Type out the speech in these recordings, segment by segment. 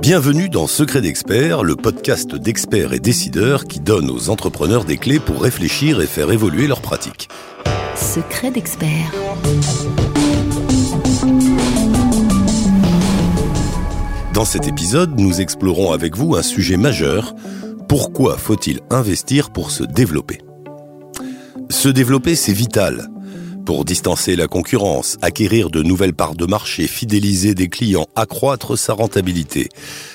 Bienvenue dans Secret d'experts, le podcast d'experts et décideurs qui donne aux entrepreneurs des clés pour réfléchir et faire évoluer leurs pratiques. Secret d'experts. Dans cet épisode, nous explorons avec vous un sujet majeur. Pourquoi faut-il investir pour se développer? Se développer, c'est vital pour distancer la concurrence, acquérir de nouvelles parts de marché, fidéliser des clients, accroître sa rentabilité.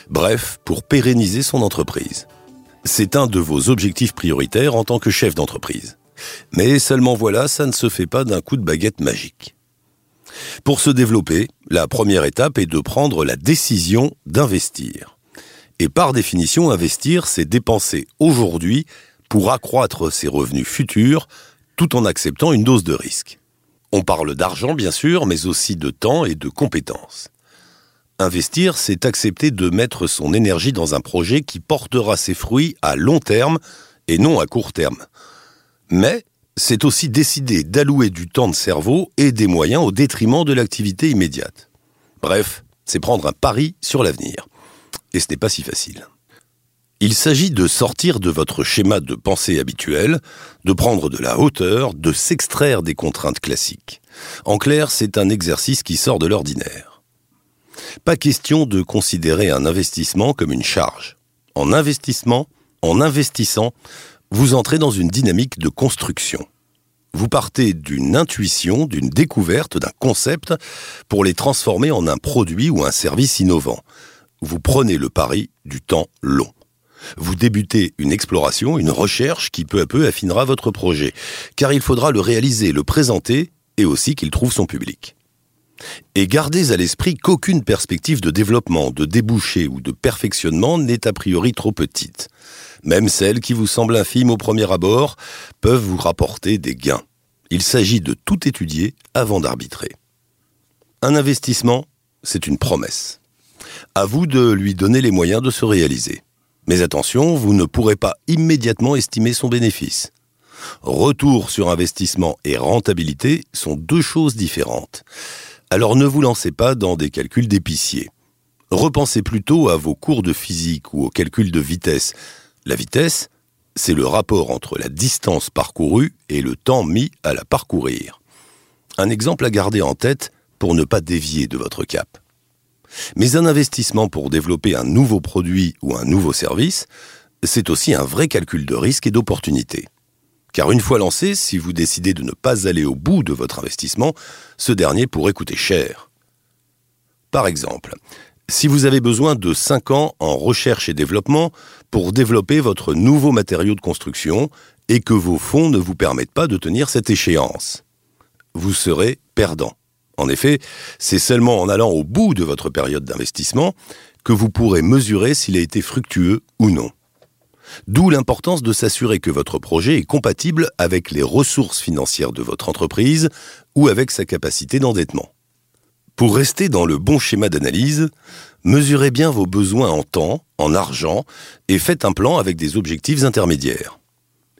Bref, pour pérenniser son entreprise. C'est un de vos objectifs prioritaires en tant que chef d'entreprise. Mais seulement voilà, ça ne se fait pas d'un coup de baguette magique. Pour se développer, la première étape est de prendre la décision d'investir. Et par définition, investir, c'est dépenser aujourd'hui pour accroître ses revenus futurs tout en acceptant une dose de risque. On parle d'argent, bien sûr, mais aussi de temps et de compétences. Investir, c'est accepter de mettre son énergie dans un projet qui portera ses fruits à long terme et non à court terme. Mais c'est aussi décider d'allouer du temps de cerveau et des moyens au détriment de l'activité immédiate. Bref, c'est prendre un pari sur l'avenir. Et ce n'est pas si facile. Il s'agit de sortir de votre schéma de pensée habituel, de prendre de la hauteur, de s'extraire des contraintes classiques. En clair, c'est un exercice qui sort de l'ordinaire. Pas question de considérer un investissement comme une charge. En investissement, en investissant, vous entrez dans une dynamique de construction. Vous partez d'une intuition, d'une découverte, d'un concept pour les transformer en un produit ou un service innovant. Vous prenez le pari du temps long. Vous débutez une exploration, une recherche qui peu à peu affinera votre projet, car il faudra le réaliser, le présenter et aussi qu'il trouve son public. Et gardez à l'esprit qu'aucune perspective de développement, de débouché ou de perfectionnement n'est a priori trop petite. Même celles qui vous semblent infimes au premier abord peuvent vous rapporter des gains. Il s'agit de tout étudier avant d'arbitrer. Un investissement, c'est une promesse. À vous de lui donner les moyens de se réaliser. Mais attention, vous ne pourrez pas immédiatement estimer son bénéfice. Retour sur investissement et rentabilité sont deux choses différentes. Alors ne vous lancez pas dans des calculs d'épicier. Repensez plutôt à vos cours de physique ou aux calculs de vitesse. La vitesse, c'est le rapport entre la distance parcourue et le temps mis à la parcourir. Un exemple à garder en tête pour ne pas dévier de votre cap. Mais un investissement pour développer un nouveau produit ou un nouveau service, c'est aussi un vrai calcul de risque et d'opportunité. Car une fois lancé, si vous décidez de ne pas aller au bout de votre investissement, ce dernier pourrait coûter cher. Par exemple, si vous avez besoin de 5 ans en recherche et développement pour développer votre nouveau matériau de construction et que vos fonds ne vous permettent pas de tenir cette échéance, vous serez perdant. En effet, c'est seulement en allant au bout de votre période d'investissement que vous pourrez mesurer s'il a été fructueux ou non. D'où l'importance de s'assurer que votre projet est compatible avec les ressources financières de votre entreprise ou avec sa capacité d'endettement. Pour rester dans le bon schéma d'analyse, mesurez bien vos besoins en temps, en argent, et faites un plan avec des objectifs intermédiaires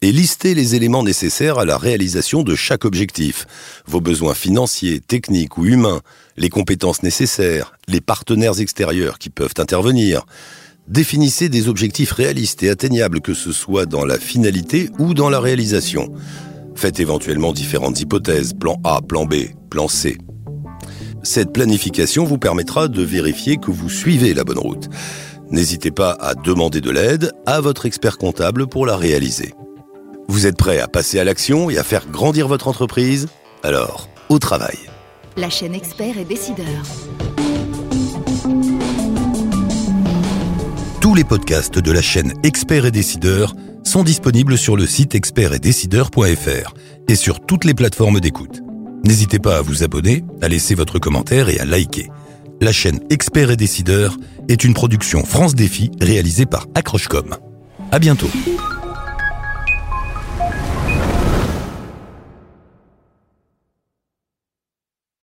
et listez les éléments nécessaires à la réalisation de chaque objectif, vos besoins financiers, techniques ou humains, les compétences nécessaires, les partenaires extérieurs qui peuvent intervenir. Définissez des objectifs réalistes et atteignables que ce soit dans la finalité ou dans la réalisation. Faites éventuellement différentes hypothèses, plan A, plan B, plan C. Cette planification vous permettra de vérifier que vous suivez la bonne route. N'hésitez pas à demander de l'aide à votre expert comptable pour la réaliser. Vous êtes prêt à passer à l'action et à faire grandir votre entreprise? Alors, au travail. La chaîne expert et décideur. Tous les podcasts de la chaîne Expert et Décideur sont disponibles sur le site expertetdecideur.fr et sur toutes les plateformes d'écoute. N'hésitez pas à vous abonner, à laisser votre commentaire et à liker. La chaîne Expert et Décideur est une production France Défi réalisée par Accrochecom. À bientôt.